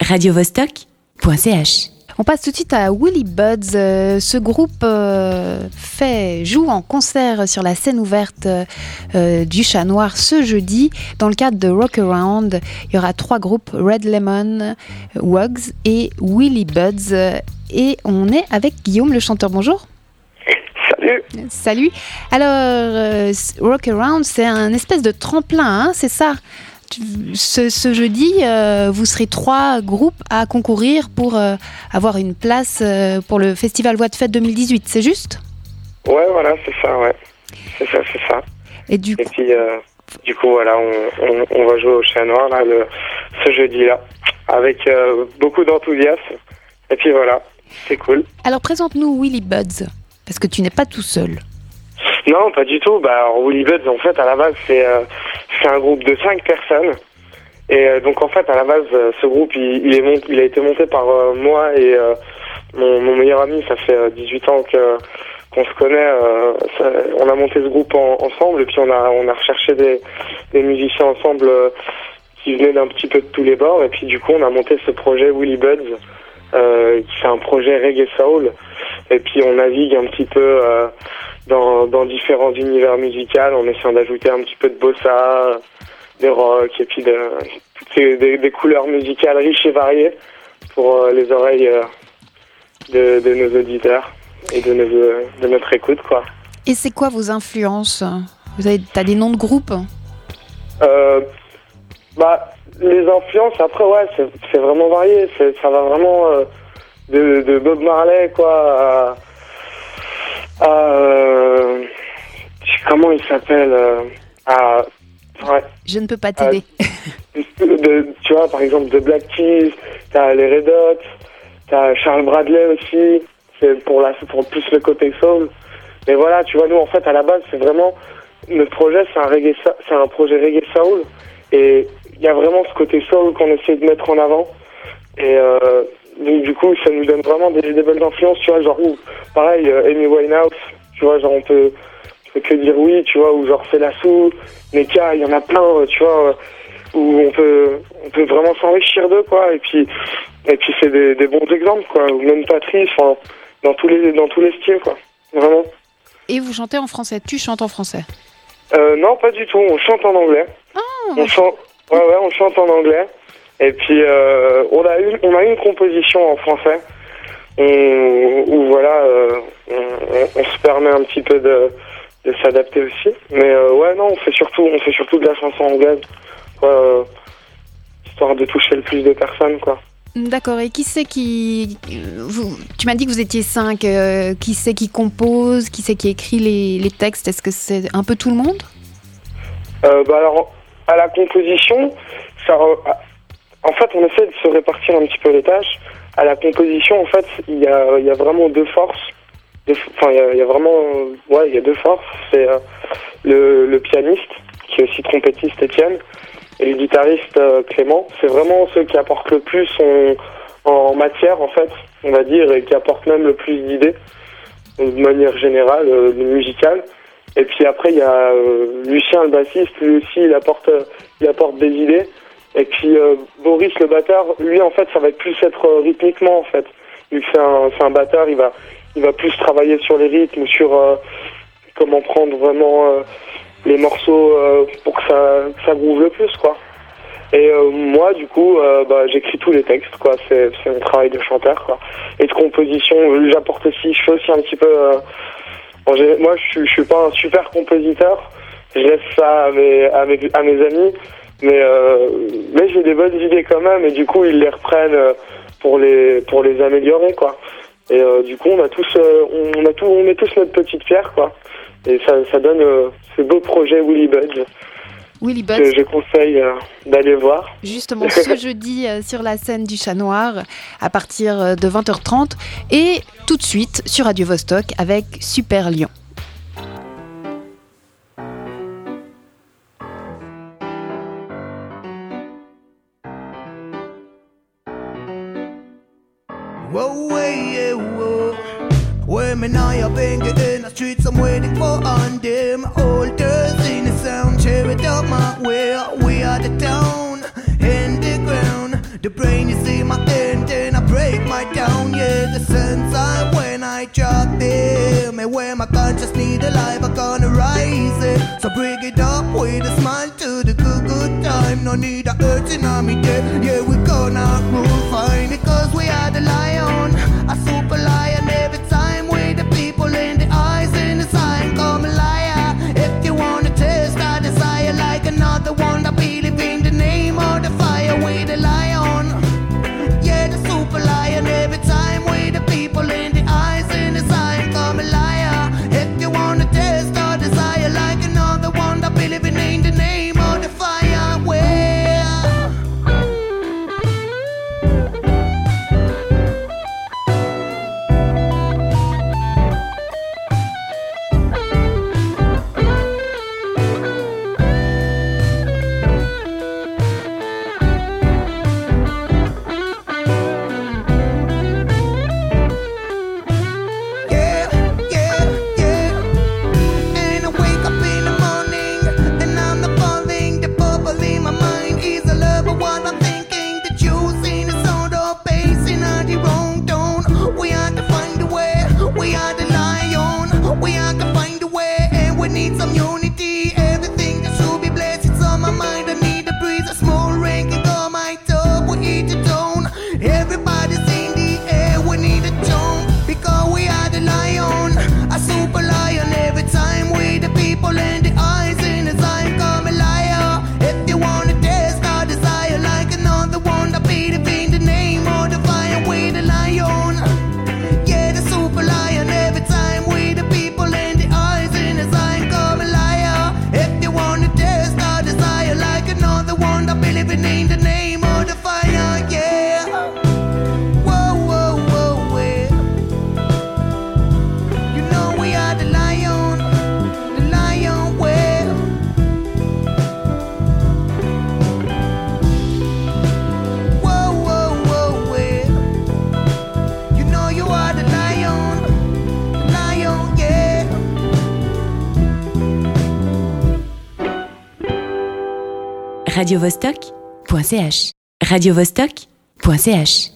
radiovostok.ch. On passe tout de suite à Willy Buds. Euh, ce groupe euh, fait joue en concert sur la scène ouverte euh, du Chat Noir ce jeudi. Dans le cadre de Rock Around, il y aura trois groupes Red Lemon, Wugs et Willy Buds. Et on est avec Guillaume, le chanteur. Bonjour. Salut. Salut. Alors, euh, Rock Around, c'est un espèce de tremplin, hein, c'est ça? Ce, ce jeudi, euh, vous serez trois groupes à concourir pour euh, avoir une place euh, pour le Festival Voix de Fête 2018, c'est juste? Ouais, voilà, c'est ça, ouais. C'est ça, c'est ça. Et du Et coup, puis, du coup, voilà, on, on, on va jouer au Chat Noir, là, le, ce jeudi-là, avec beaucoup d'enthousiasme. Et puis voilà, c'est cool. alors présente-nous Willy Buds, parce que tu n'es pas tout seul. Non, pas du tout. Bah, alors, Woolly Buds, en fait, à la base, c'est euh, c'est un groupe de cinq personnes. Et euh, donc, en fait, à la base, euh, ce groupe, il, est mont- il a été monté par euh, moi et mon, meilleur ami. Ça fait euh, 18 ans que qu'on se connaît. on a monté ce groupe en- ensemble et puis on a on a recherché des, musiciens ensemble qui venaient d'un petit peu de tous les bords. Et puis, du coup, on a monté ce projet Willy Buds, qui c'est un projet reggae soul. Et puis, on navigue un petit peu. Euh, dans, dans différents univers musicaux en essayant d'ajouter un petit peu de bossa, des rock et puis de, des, des couleurs musicales riches et variées pour euh, les oreilles euh, de, de nos auditeurs et de, nos, de notre écoute quoi. Et c'est quoi vos influences? Vous avez as des noms de groupes? Euh, bah, les influences, après, ouais, c'est vraiment varié. Ça va vraiment euh, de, de Bob Marley, quoi, à. à, euh, comment il s'appelle euh, à, ouais, Je ne peux pas t'aider. de, Tu vois, par exemple, The Black Keys, t'as les Red Hot, t'as Charles Bradley aussi. C'est pour, la, pour plus le côté soul. Mais voilà, tu vois, nous, en fait, à la base, c'est vraiment. Notre projet, c'est un, reggae, c'est un projet reggae soul. Et il y a vraiment ce côté soul qu'on essaie de mettre en avant. Et euh, donc, du coup, ça nous donne vraiment des, des belles influences, tu vois, genre, pareil, euh, Amy Winehouse, tu vois, genre, on peut que dire oui, tu vois, ou genre, c'est la sous, Neka, il y en a plein, euh, tu vois, euh, où on peut, on peut vraiment s'enrichir d'eux, quoi. Et puis, et puis c'est des, des bons exemples, quoi. Ou même Patrice, enfin, dans tous les, dans tous les styles, quoi. Vraiment. Et vous chantez en français? Tu chantes en français? Euh, non, pas du tout. On chante en anglais. on chante, ouais, ouais, on chante en anglais. Et puis euh, on a une, on a une composition en français. On- où voilà, euh, on, on- on se permet un petit peu de, de s'adapter aussi. Mais euh, ouais, non, on fait surtout, on fait surtout de la chanson anglaise, quoi, euh, histoire de toucher le plus de personnes, quoi. D'accord, et qui c'est qui... vous- tu m'as dit que vous étiez cinq. euh, qui c'est qui compose Qui c'est qui écrit les, les textes? Est-ce que c'est un peu tout le monde? Euh, bah alors, à la composition, ça, re- en fait, on essaie de se répartir un petit peu les tâches. À la composition, en fait, il y a, il y a vraiment deux forces. Enfin, il y a, vraiment, euh, ouais, il y a deux forces. C'est euh, le, pianiste, qui est aussi trompettiste, Étienne, et le guitariste euh, Clément. C'est vraiment ceux qui apportent le plus en, matière, en fait, on va dire, et qui apportent même le plus d'idées, de manière générale, euh, musicale. Et puis après, il y a euh, Lucien, le bassiste, lui aussi, il apporte, euh, il apporte des idées. Et puis euh, Boris, le batteur, lui, en fait, ça va être plus être euh, rythmiquement, en fait. Vu que c'est un, un il va, il va plus travailler sur les rythmes, sur euh, comment prendre vraiment euh, les morceaux euh, pour que ça, ça groove le plus, quoi. Et euh, moi, du coup, euh, bah, j'écris tous les textes, quoi. C'est, mon travail de chanteur, quoi. Et de composition, j'apporte aussi, je fais aussi un petit peu. euh, gé- moi, je suis, je suis pas un super compositeur. Je laisse ça à mes, à mes, à mes amis. Mais, mais j'ai des bonnes idées quand même. Et du coup, ils les reprennent pour les, pour les améliorer, quoi. Et euh, du coup, on a tous, euh, on a tout, on met tous notre petite pierre, quoi. Et ça, ça donne euh, ce beau projet Willy Buds Willy que Buds, je conseille euh, d'aller voir. justement ce jeudi sur la scène du Chat Noir à partir de 20h30 et tout de suite sur Radio Vostok avec Super Lion. Whoa, way, yeah, whoa. Women I have banging in the streets, I'm waiting for on them. Holders in the sound, share it out my way. We are the town, in the ground. The brain is in my end, and I break my down. Yeah, the sense I when I drop them. And when my conscious need alive, I'm gonna rise it. So bring it on need a smile to the good good time. No need a hurting on me, yeah. Yeah, we gonna move fine because we are the lion. radiovostok.ch radiovostok.ch